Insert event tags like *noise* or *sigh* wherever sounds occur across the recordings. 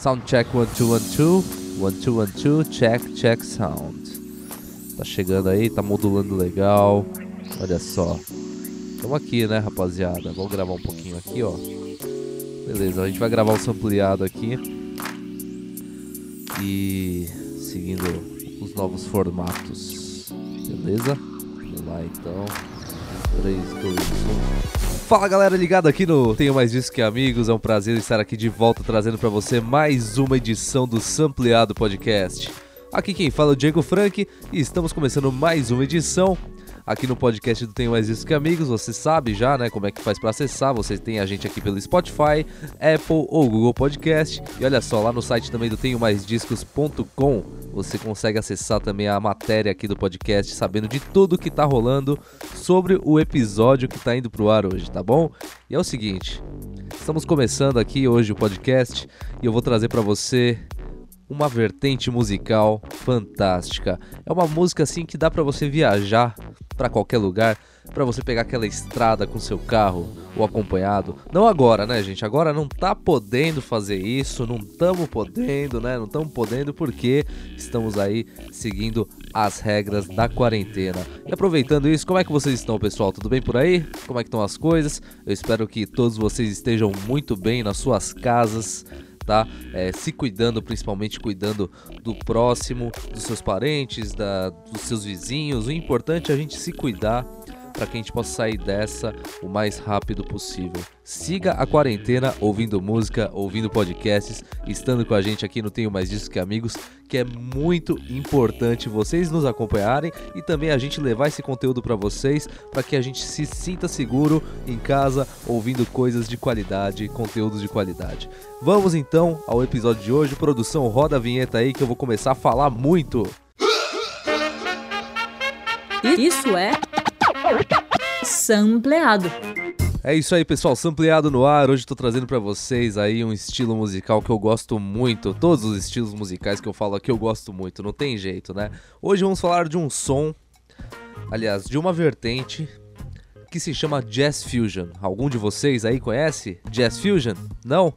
Sound check 1212. 1212, check, check sound. Tá chegando aí, tá modulando legal. Olha só. Estamos aqui, né, rapaziada? Vamos gravar um pouquinho aqui, ó. Beleza, a gente vai gravar o sampleado aqui. E seguindo os novos formatos. Beleza? Vamos lá então. 3, 2, 1. Fala galera ligado aqui no Tenho Mais Disso Que Amigos, é um prazer estar aqui de volta trazendo para você mais uma edição do Sampleado Podcast. Aqui quem fala é o Diego Frank e estamos começando mais uma edição aqui no podcast do Tenho Mais Isso Que Amigos. Você sabe já, né, como é que faz para acessar. Você tem a gente aqui pelo Spotify, Apple ou Google Podcast. E olha só, lá no site também do Tenho Mais Discos.com você consegue acessar também a matéria aqui do podcast, sabendo de tudo que tá rolando sobre o episódio que tá indo pro ar hoje, tá bom? E é o seguinte, estamos começando aqui hoje o podcast e eu vou trazer para você uma vertente musical fantástica. É uma música assim que dá para você viajar para qualquer lugar, para você pegar aquela estrada com seu carro ou acompanhado. Não agora, né, gente? Agora não tá podendo fazer isso, não estamos podendo, né? Não estamos podendo porque estamos aí seguindo as regras da quarentena. E aproveitando isso, como é que vocês estão, pessoal? Tudo bem por aí? Como é que estão as coisas? Eu espero que todos vocês estejam muito bem nas suas casas tá? É, se cuidando, principalmente cuidando do próximo, dos seus parentes, da, dos seus vizinhos. O importante é a gente se cuidar para que a gente possa sair dessa o mais rápido possível. Siga a quarentena ouvindo música, ouvindo podcasts, estando com a gente aqui no Tenho Mais Disso Que Amigos, que é muito importante vocês nos acompanharem e também a gente levar esse conteúdo para vocês, para que a gente se sinta seguro em casa, ouvindo coisas de qualidade, conteúdos de qualidade. Vamos então ao episódio de hoje. Produção, roda a vinheta aí que eu vou começar a falar muito. Isso é sampleado. É isso aí, pessoal, sampleado no ar. Hoje estou trazendo para vocês aí um estilo musical que eu gosto muito. Todos os estilos musicais que eu falo aqui eu gosto muito, não tem jeito, né? Hoje vamos falar de um som, aliás, de uma vertente que se chama Jazz Fusion. Algum de vocês aí conhece Jazz Fusion? Não?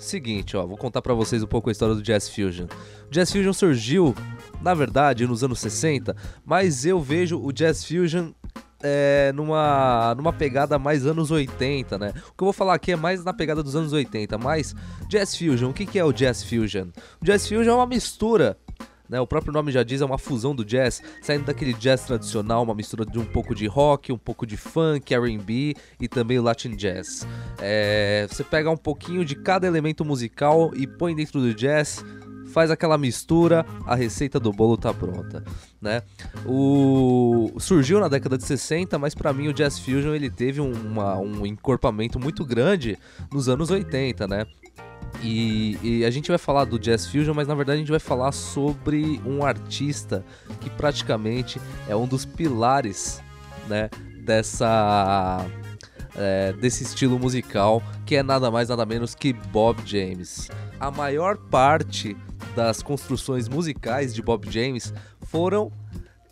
Seguinte, ó, vou contar para vocês um pouco a história do Jazz Fusion. O Jazz Fusion surgiu, na verdade, nos anos 60, mas eu vejo o Jazz Fusion é, numa, numa pegada mais anos 80, né? O que eu vou falar aqui é mais na pegada dos anos 80, mas Jazz Fusion, o que, que é o Jazz Fusion? O Jazz Fusion é uma mistura né? O próprio nome já diz, é uma fusão do jazz, saindo daquele jazz tradicional, uma mistura de um pouco de rock, um pouco de funk, R&B e também o Latin jazz. É, você pega um pouquinho de cada elemento musical e põe dentro do jazz, faz aquela mistura, a receita do bolo tá pronta, né? O surgiu na década de 60, mas para mim o Jazz Fusion ele teve uma, um encorpamento muito grande nos anos 80, né? E, e, a gente vai falar do Jazz Fusion, mas na verdade a gente vai falar sobre um artista que praticamente é um dos pilares, né, dessa é, desse estilo musical, que é nada mais nada menos que Bob James. A maior parte das construções musicais de Bob James foram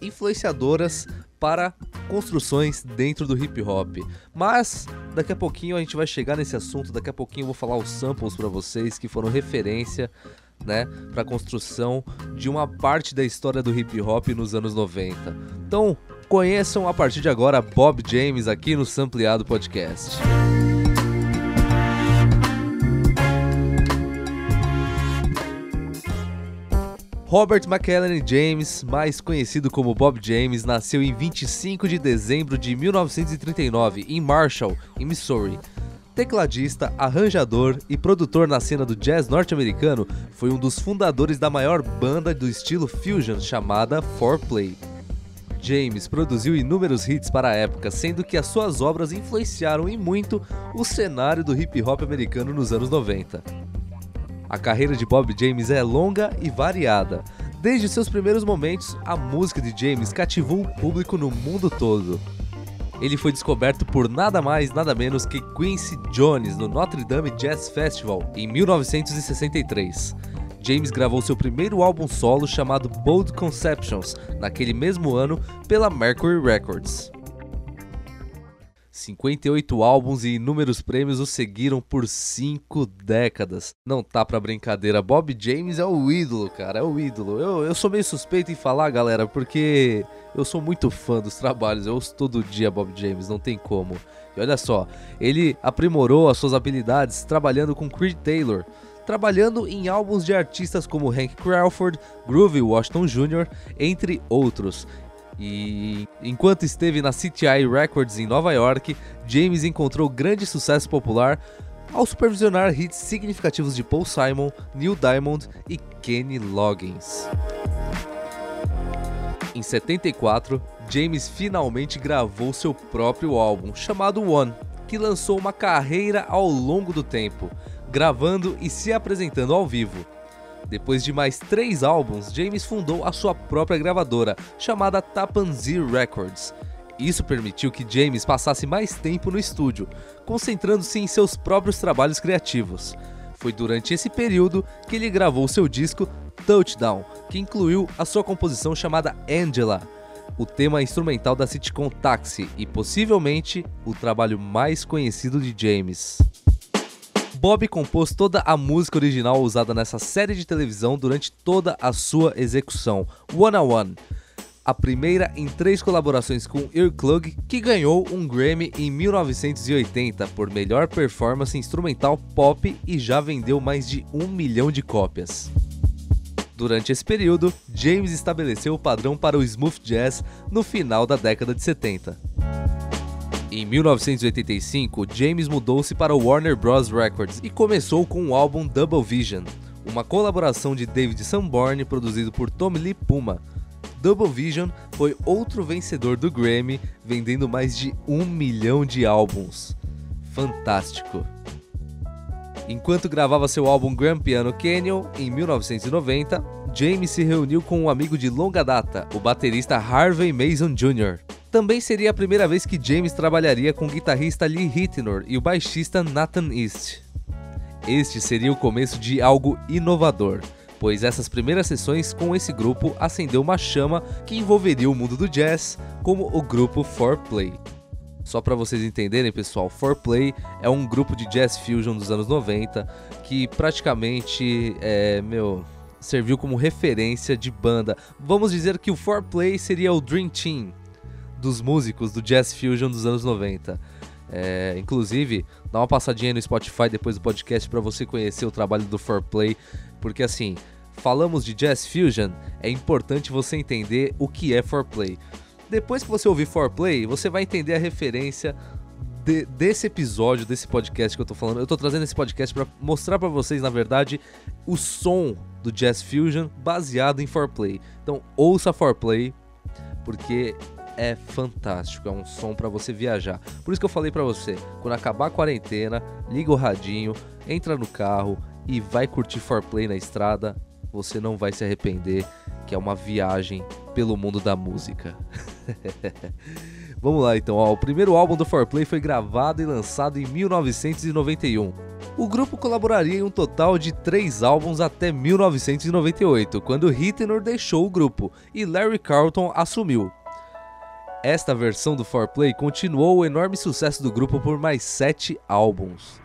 influenciadoras para construções dentro do hip hop. Mas daqui a pouquinho a gente vai chegar nesse assunto, daqui a pouquinho eu vou falar os samples para vocês que foram referência, né, para a construção de uma parte da história do hip hop nos anos 90. Então, conheçam a partir de agora Bob James aqui no Sampleado Podcast. Robert McElhenney James, mais conhecido como Bob James, nasceu em 25 de dezembro de 1939 em Marshall, em Missouri. Tecladista, arranjador e produtor na cena do jazz norte-americano, foi um dos fundadores da maior banda do estilo fusion chamada 4Play. James produziu inúmeros hits para a época, sendo que as suas obras influenciaram em muito o cenário do hip hop americano nos anos 90. A carreira de Bob James é longa e variada. Desde seus primeiros momentos, a música de James cativou o público no mundo todo. Ele foi descoberto por nada mais, nada menos que Quincy Jones no Notre Dame Jazz Festival em 1963. James gravou seu primeiro álbum solo chamado Bold Conceptions naquele mesmo ano pela Mercury Records. 58 álbuns e inúmeros prêmios o seguiram por 5 décadas. Não tá pra brincadeira, Bob James é o ídolo, cara, é o ídolo. Eu, eu sou meio suspeito em falar, galera, porque eu sou muito fã dos trabalhos, eu ouço todo dia Bob James, não tem como. E olha só, ele aprimorou as suas habilidades trabalhando com Creed Taylor, trabalhando em álbuns de artistas como Hank Crawford, Groovy Washington Jr., entre outros. E enquanto esteve na CTI Records em Nova York, James encontrou grande sucesso popular ao supervisionar hits significativos de Paul Simon, Neil Diamond e Kenny Loggins. Em 74, James finalmente gravou seu próprio álbum, chamado One, que lançou uma carreira ao longo do tempo, gravando e se apresentando ao vivo. Depois de mais três álbuns, James fundou a sua própria gravadora, chamada Tapanzee Records. Isso permitiu que James passasse mais tempo no estúdio, concentrando-se em seus próprios trabalhos criativos. Foi durante esse período que ele gravou seu disco Touchdown, que incluiu a sua composição chamada Angela, o tema instrumental da sitcom Taxi e possivelmente o trabalho mais conhecido de James. Bob compôs toda a música original usada nessa série de televisão durante toda a sua execução, One on One. A primeira em três colaborações com Earplug, que ganhou um Grammy em 1980 por melhor performance instrumental pop e já vendeu mais de um milhão de cópias. Durante esse período, James estabeleceu o padrão para o smooth jazz no final da década de 70. Em 1985, James mudou-se para Warner Bros. Records e começou com o álbum Double Vision, uma colaboração de David Sanborn produzido por Tommy Lee Puma. Double Vision foi outro vencedor do Grammy, vendendo mais de um milhão de álbuns. Fantástico! Enquanto gravava seu álbum Grand Piano Canyon em 1990, James se reuniu com um amigo de longa data, o baterista Harvey Mason Jr. Também seria a primeira vez que James trabalharia com o guitarrista Lee Hittner e o baixista Nathan East. Este seria o começo de algo inovador, pois essas primeiras sessões com esse grupo acendeu uma chama que envolveria o mundo do jazz, como o grupo 4Play. Só para vocês entenderem, pessoal, 4Play é um grupo de jazz fusion dos anos 90 que praticamente é, meu, serviu como referência de banda. Vamos dizer que o 4Play seria o Dream Team dos músicos do Jazz Fusion dos anos 90. É, inclusive, dá uma passadinha no Spotify depois do podcast para você conhecer o trabalho do 4Play, porque assim, falamos de Jazz Fusion, é importante você entender o que é 4Play. Depois que você ouvir 4Play, você vai entender a referência de, desse episódio, desse podcast que eu tô falando. Eu tô trazendo esse podcast para mostrar para vocês, na verdade, o som do Jazz Fusion baseado em 4Play. Então, ouça 4Play, porque é fantástico, é um som para você viajar. Por isso que eu falei para você, quando acabar a quarentena, liga o radinho, entra no carro e vai curtir 4Play na estrada, você não vai se arrepender, que é uma viagem pelo mundo da música. *laughs* Vamos lá então, ó. o primeiro álbum do 4Play foi gravado e lançado em 1991. O grupo colaboraria em um total de três álbuns até 1998, quando Hitler deixou o grupo e Larry Carlton assumiu. Esta versão do 4Play continuou o enorme sucesso do grupo por mais 7 álbuns.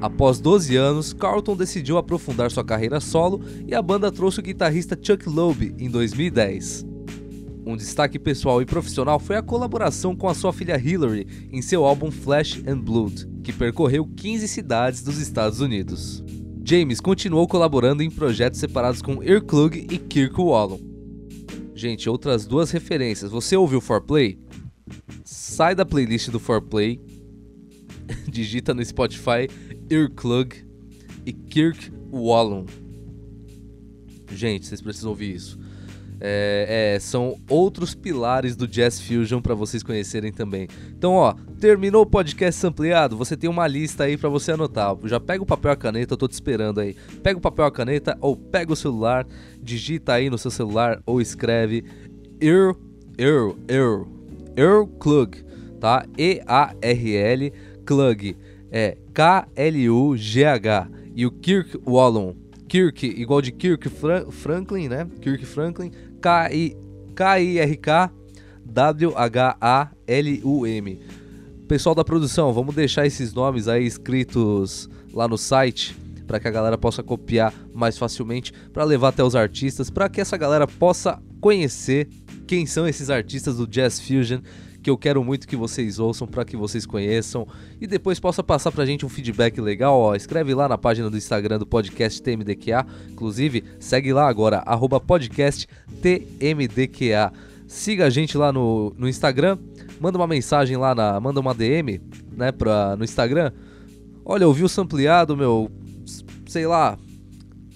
Após 12 anos, Carlton decidiu aprofundar sua carreira solo e a banda trouxe o guitarrista Chuck Loeb em 2010. Um destaque pessoal e profissional foi a colaboração com a sua filha Hillary em seu álbum Flesh and Blood, que percorreu 15 cidades dos Estados Unidos. James continuou colaborando em projetos separados com Earplug e Kirk Wallum. Gente, outras duas referências. Você ouviu 4Play? Sai da playlist do 4Play, *laughs* digita no Spotify Earplug e Kirk Wallum. Gente, vocês precisam ouvir isso. É, é, são outros pilares do Jazz Fusion para vocês conhecerem também. Então, ó, terminou o podcast ampliado, você tem uma lista aí para você anotar. Já pega o papel e a caneta, eu tô te esperando aí. Pega o papel e a caneta ou pega o celular, digita aí no seu celular ou escreve Ear, Ear, Ear, Ear Klug, tá? E-A-R-L Klug, é K-L-U-G-H. E o Kirk Wallum, Kirk, igual de Kirk Fra Franklin, né? Kirk Franklin, K-I-R-K W-H-A-L-U-M. Pessoal da produção, vamos deixar esses nomes aí escritos lá no site para que a galera possa copiar mais facilmente, para levar até os artistas, para que essa galera possa conhecer quem são esses artistas do Jazz Fusion que eu quero muito que vocês ouçam para que vocês conheçam. E depois possa passar pra gente um feedback legal, ó, escreve lá na página do Instagram do podcast TMDQA, inclusive segue lá agora, arroba podcast. Siga a gente lá no, no Instagram, manda uma mensagem lá, na, manda uma DM, né, pra, no Instagram. Olha, ouvi o sampleado, meu, sei lá,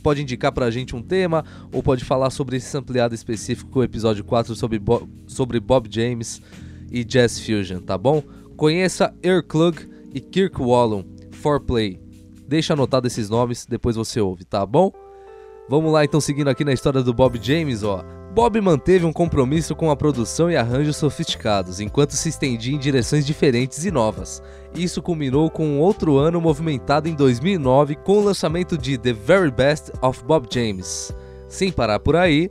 pode indicar pra gente um tema ou pode falar sobre esse ampliado específico, o episódio 4 sobre, Bo sobre Bob James e Jazz Fusion, tá bom? Conheça Airklug e Kirk Wallum, Play. Deixa anotado esses nomes, depois você ouve, tá bom? Vamos lá então seguindo aqui na história do Bob James, ó. Bob manteve um compromisso com a produção e arranjos sofisticados, enquanto se estendia em direções diferentes e novas. Isso culminou com um outro ano movimentado em 2009 com o lançamento de The Very Best of Bob James. Sem parar por aí,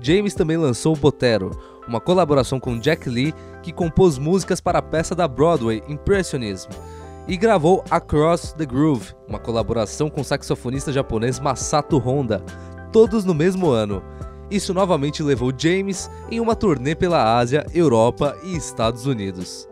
James também lançou Botero, uma colaboração com Jack Lee que compôs músicas para a peça da Broadway Impressionism, e gravou Across the Groove, uma colaboração com o saxofonista japonês Masato Honda, todos no mesmo ano. Isso novamente levou James em uma turnê pela Ásia, Europa e Estados Unidos.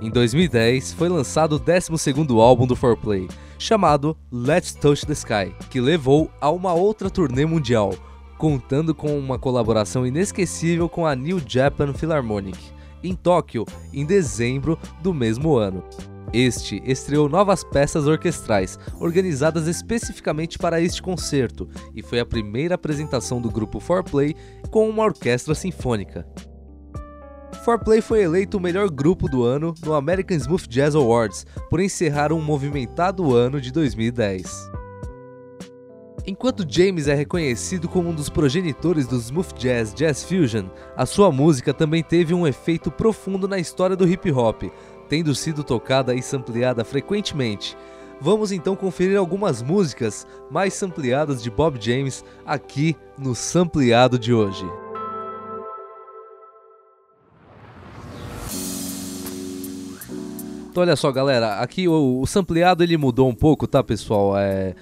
Em 2010, foi lançado o 12º álbum do 4Play, chamado Let's Touch the Sky, que levou a uma outra turnê mundial, contando com uma colaboração inesquecível com a New Japan Philharmonic, em Tóquio, em dezembro do mesmo ano. Este estreou novas peças orquestrais, organizadas especificamente para este concerto, e foi a primeira apresentação do grupo 4Play com uma orquestra sinfônica. 4Play foi eleito o melhor grupo do ano no American Smooth Jazz Awards por encerrar um movimentado ano de 2010. Enquanto James é reconhecido como um dos progenitores do smooth jazz Jazz Fusion, a sua música também teve um efeito profundo na história do hip hop, tendo sido tocada e sampleada frequentemente. Vamos então conferir algumas músicas mais sampleadas de Bob James aqui no Sampleado de hoje. Então olha só galera, aqui o, o sampleado ele mudou um pouco, tá pessoal? É,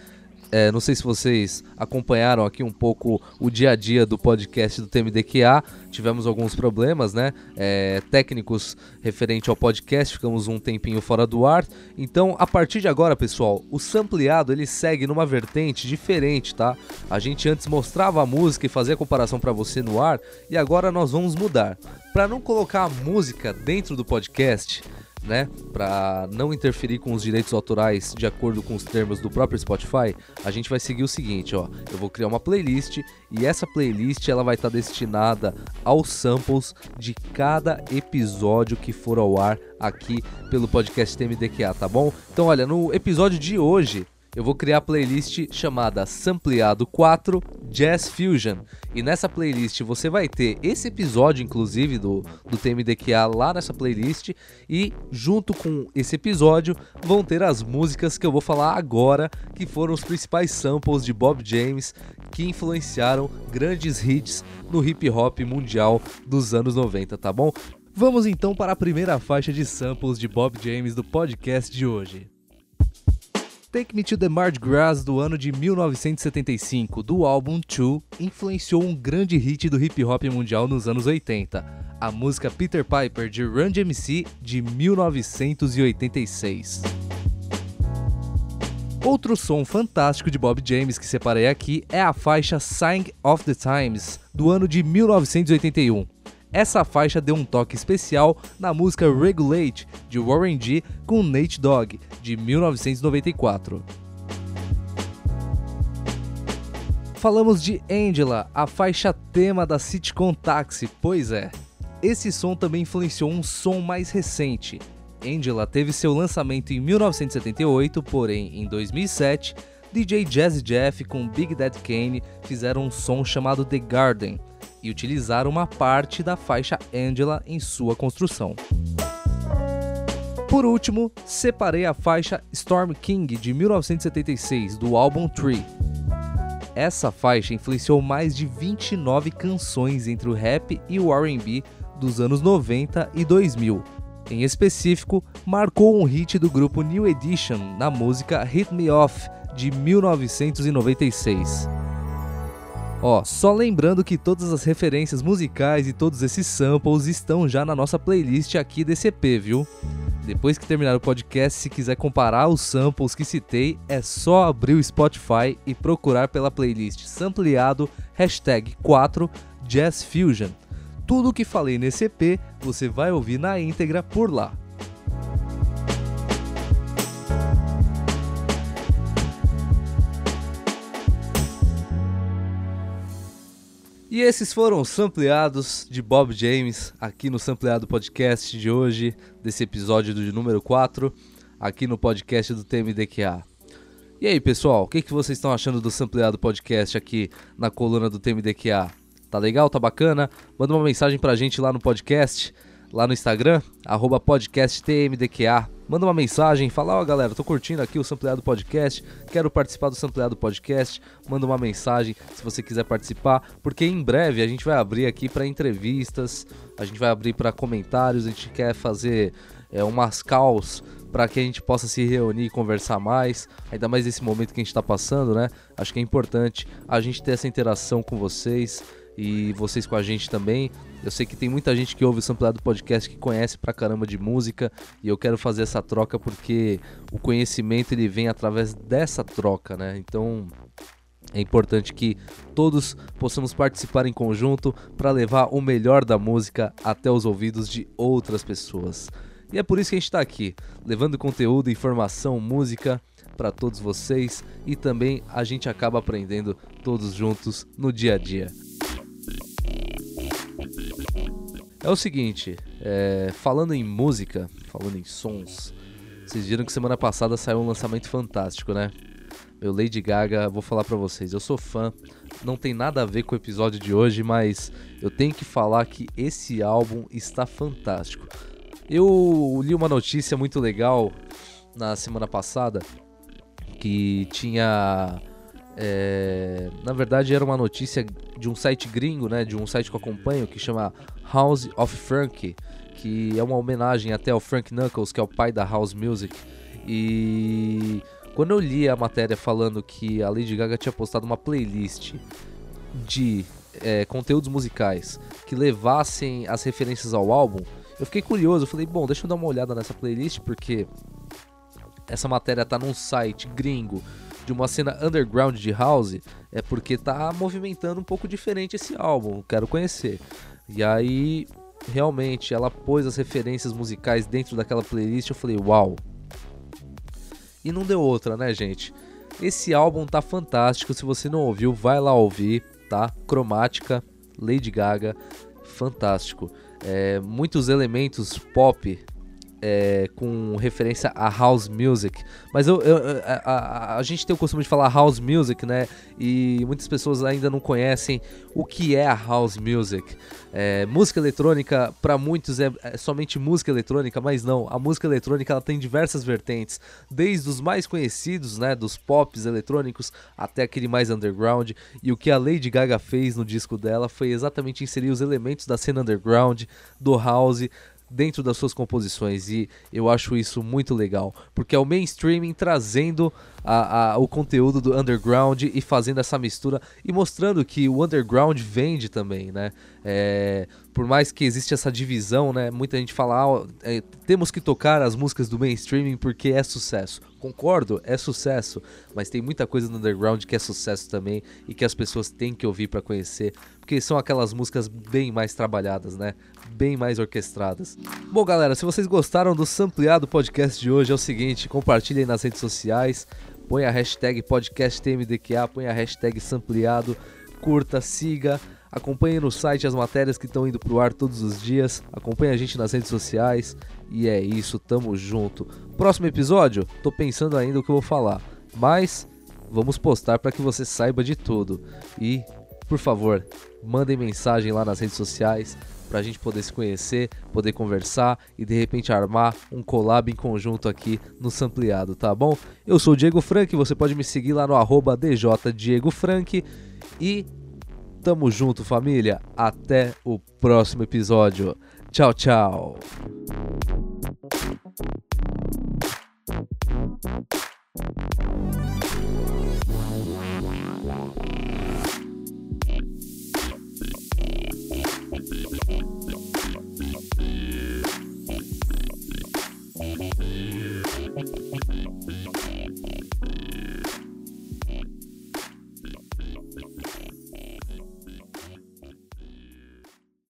é, não sei se vocês acompanharam aqui um pouco o dia a dia do podcast do TMDQA. Tivemos alguns problemas, né? É, técnicos referente ao podcast, ficamos um tempinho fora do ar. Então, a partir de agora, pessoal, o sampleado ele segue numa vertente diferente, tá? A gente antes mostrava a música e fazia a comparação para você no ar, e agora nós vamos mudar. Para não colocar a música dentro do podcast, né, para não interferir com os direitos autorais de acordo com os termos do próprio Spotify, a gente vai seguir o seguinte, ó. Eu vou criar uma playlist e essa playlist ela vai estar tá destinada aos samples de cada episódio que for ao ar aqui pelo podcast TMDQA, tá bom? Então, olha, no episódio de hoje eu vou criar a playlist chamada Sampleado 4 Jazz Fusion. E nessa playlist você vai ter esse episódio, inclusive, do, do TMDQA lá nessa playlist. E junto com esse episódio vão ter as músicas que eu vou falar agora, que foram os principais samples de Bob James que influenciaram grandes hits no hip hop mundial dos anos 90, tá bom? Vamos então para a primeira faixa de samples de Bob James do podcast de hoje. Take Me to the Mardi Gras do ano de 1975, do álbum Two, influenciou um grande hit do hip hop mundial nos anos 80, a música Peter Piper de Run DMC de 1986. Outro som fantástico de Bob James que separei aqui é a faixa Sign of the Times, do ano de 1981. Essa faixa deu um toque especial na música Regulate de Warren G com Nate Dogg de 1994. Falamos de Angela, a faixa tema da sitcom Taxi, pois é. Esse som também influenciou um som mais recente. Angela teve seu lançamento em 1978, porém em 2007, DJ Jazzy Jeff com Big Dead Kane fizeram um som chamado The Garden, e utilizaram uma parte da faixa Angela em sua construção. Por último, separei a faixa Storm King de 1976 do álbum Tree. Essa faixa influenciou mais de 29 canções entre o rap e o R&B dos anos 90 e 2000. Em específico, marcou um hit do grupo New Edition na música Hit Me Off de 1996. Ó, só lembrando que todas as referências musicais e todos esses samples estão já na nossa playlist aqui desse EP, viu? Depois que terminar o podcast, se quiser comparar os samples que citei, é só abrir o Spotify e procurar pela playlist Sampleado hashtag 4 Jazz Fusion. Tudo o que falei nesse EP você vai ouvir na íntegra por lá. E esses foram os sampleados de Bob James aqui no Sampleado Podcast de hoje, desse episódio do número 4, aqui no podcast do TMDQA. E aí, pessoal, o que, que vocês estão achando do Sampleado Podcast aqui na coluna do TMDQA? Tá legal? Tá bacana? Manda uma mensagem pra gente lá no podcast, lá no Instagram, arroba podcasttmdqa. Manda uma mensagem, fala, ó oh, galera, tô curtindo aqui o Sampleado Podcast, quero participar do Sampleado Podcast. Manda uma mensagem se você quiser participar, porque em breve a gente vai abrir aqui para entrevistas, a gente vai abrir para comentários, a gente quer fazer é, umas calls para que a gente possa se reunir e conversar mais, ainda mais nesse momento que a gente está passando, né? Acho que é importante a gente ter essa interação com vocês e vocês com a gente também. Eu sei que tem muita gente que ouve o Sampleado Podcast que conhece pra caramba de música e eu quero fazer essa troca porque o conhecimento ele vem através dessa troca, né? Então é importante que todos possamos participar em conjunto para levar o melhor da música até os ouvidos de outras pessoas. E é por isso que a gente está aqui, levando conteúdo, informação, música para todos vocês e também a gente acaba aprendendo todos juntos no dia a dia. É o seguinte, é, falando em música, falando em sons, vocês viram que semana passada saiu um lançamento fantástico, né? Meu Lady Gaga, vou falar para vocês, eu sou fã, não tem nada a ver com o episódio de hoje, mas eu tenho que falar que esse álbum está fantástico. Eu li uma notícia muito legal na semana passada que tinha é, na verdade era uma notícia de um site gringo, né, de um site que eu acompanho que chama House of Frank, que é uma homenagem até ao Frank Knuckles, que é o pai da house music. E quando eu li a matéria falando que a Lady Gaga tinha postado uma playlist de é, conteúdos musicais que levassem as referências ao álbum, eu fiquei curioso. Eu falei, bom, deixa eu dar uma olhada nessa playlist porque essa matéria tá num site gringo de uma cena underground de house, é porque tá movimentando um pouco diferente esse álbum, quero conhecer. E aí, realmente, ela pôs as referências musicais dentro daquela playlist, eu falei, uau. E não deu outra, né, gente? Esse álbum tá fantástico, se você não ouviu, vai lá ouvir, tá? Cromática, Lady Gaga, fantástico. É, muitos elementos pop é, com referência a house music. Mas eu, eu a, a, a, gente tem o costume de falar house music, né? E muitas pessoas ainda não conhecem o que é a house music. É, música eletrônica, para muitos, é, é, somente música eletrônica, mas não. A música eletrônica ela tem diversas vertentes, desde os mais conhecidos, né? Dos pops eletrônicos até aquele mais underground. E o que a Lady Gaga fez no disco dela foi exatamente inserir os elementos da cena underground, do house, dentro das suas composições e eu acho isso muito legal, porque é o mainstreaming trazendo a, a, o conteúdo do underground e fazendo essa mistura e mostrando que o underground vende também, né? É, por mais que existe essa divisão, né? Muita gente fala, ah, é, temos que tocar as músicas do mainstreaming porque é sucesso. Concordo, é sucesso, mas tem muita coisa no underground que é sucesso também e que as pessoas têm que ouvir para conhecer, porque são aquelas músicas bem mais trabalhadas, né? Bem mais orquestradas. Bom, galera, se vocês gostaram do sampleado podcast de hoje, é o seguinte, compartilhem nas redes sociais, põe a hashtag podcasttmdqa, põe a hashtag sampleado, curta, siga, acompanhe no site as matérias que estão indo pro ar todos os dias, acompanhe a gente nas redes sociais e é isso, tamo junto. Próximo episódio, tô pensando ainda o que eu vou falar, mas vamos postar para que você saiba de tudo. E, por favor, mandem mensagem lá nas redes sociais para a gente poder se conhecer, poder conversar e de repente armar um collab em conjunto aqui no Sampleado, tá bom? Eu sou o Diego Frank, você pode me seguir lá no arroba DJDiegoFrank e tamo junto família, até o próximo episódio. Tchau, tchau!